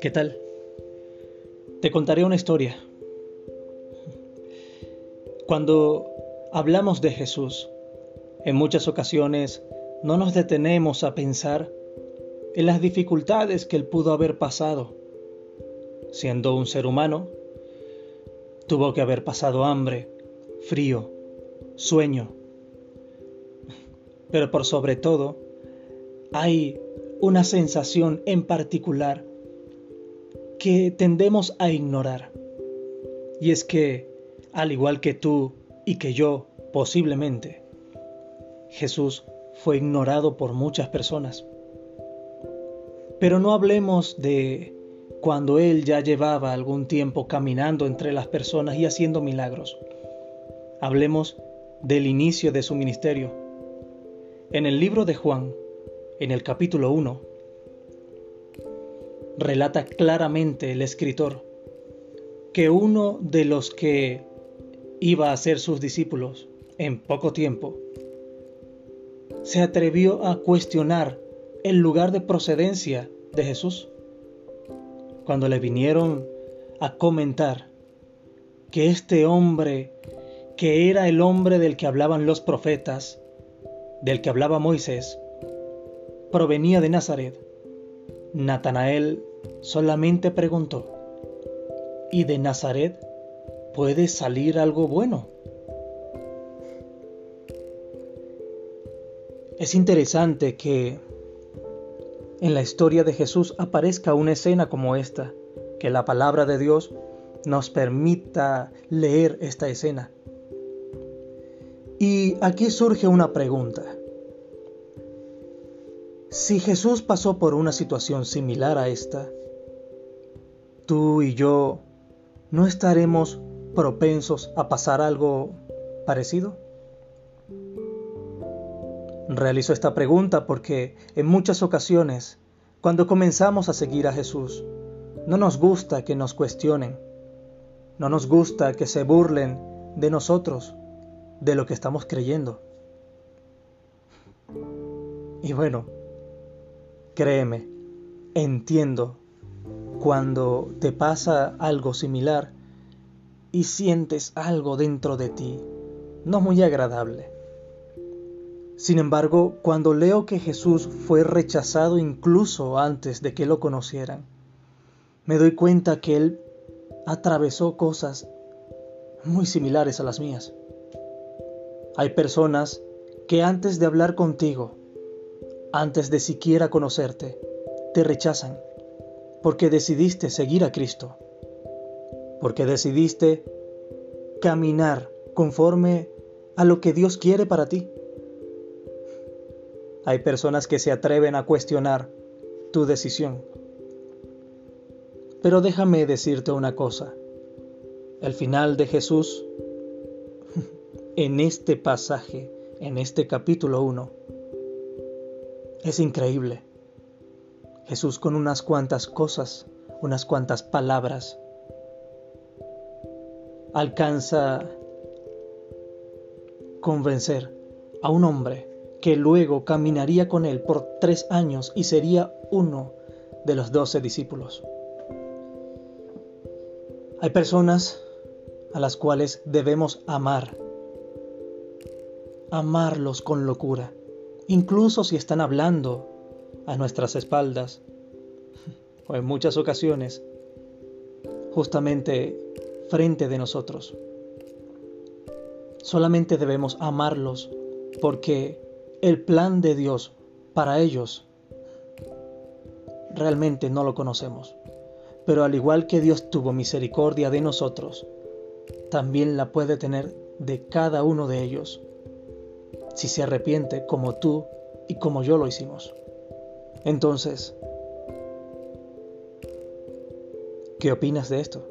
¿Qué tal? Te contaré una historia. Cuando hablamos de Jesús, en muchas ocasiones no nos detenemos a pensar en las dificultades que él pudo haber pasado. Siendo un ser humano, tuvo que haber pasado hambre, frío, sueño. Pero por sobre todo, hay una sensación en particular que tendemos a ignorar. Y es que, al igual que tú y que yo, posiblemente, Jesús fue ignorado por muchas personas. Pero no hablemos de cuando Él ya llevaba algún tiempo caminando entre las personas y haciendo milagros. Hablemos del inicio de su ministerio. En el libro de Juan, en el capítulo 1, relata claramente el escritor que uno de los que iba a ser sus discípulos en poco tiempo se atrevió a cuestionar el lugar de procedencia de Jesús. Cuando le vinieron a comentar que este hombre, que era el hombre del que hablaban los profetas, del que hablaba Moisés, provenía de Nazaret, Natanael solamente preguntó, ¿y de Nazaret puede salir algo bueno? Es interesante que en la historia de Jesús aparezca una escena como esta, que la palabra de Dios nos permita leer esta escena. Aquí surge una pregunta. Si Jesús pasó por una situación similar a esta, tú y yo no estaremos propensos a pasar algo parecido? Realizo esta pregunta porque en muchas ocasiones, cuando comenzamos a seguir a Jesús, no nos gusta que nos cuestionen, no nos gusta que se burlen de nosotros, de lo que estamos creyendo. Y bueno, Créeme, entiendo cuando te pasa algo similar y sientes algo dentro de ti no muy agradable. Sin embargo, cuando leo que Jesús fue rechazado incluso antes de que lo conocieran, me doy cuenta que Él atravesó cosas muy similares a las mías. Hay personas que antes de hablar contigo antes de siquiera conocerte, te rechazan porque decidiste seguir a Cristo, porque decidiste caminar conforme a lo que Dios quiere para ti. Hay personas que se atreven a cuestionar tu decisión. Pero déjame decirte una cosa. El final de Jesús en este pasaje, en este capítulo 1, es increíble. Jesús con unas cuantas cosas, unas cuantas palabras, alcanza convencer a un hombre que luego caminaría con él por tres años y sería uno de los doce discípulos. Hay personas a las cuales debemos amar, amarlos con locura incluso si están hablando a nuestras espaldas, o en muchas ocasiones, justamente frente de nosotros. Solamente debemos amarlos porque el plan de Dios para ellos realmente no lo conocemos. Pero al igual que Dios tuvo misericordia de nosotros, también la puede tener de cada uno de ellos si se arrepiente como tú y como yo lo hicimos. Entonces, ¿qué opinas de esto?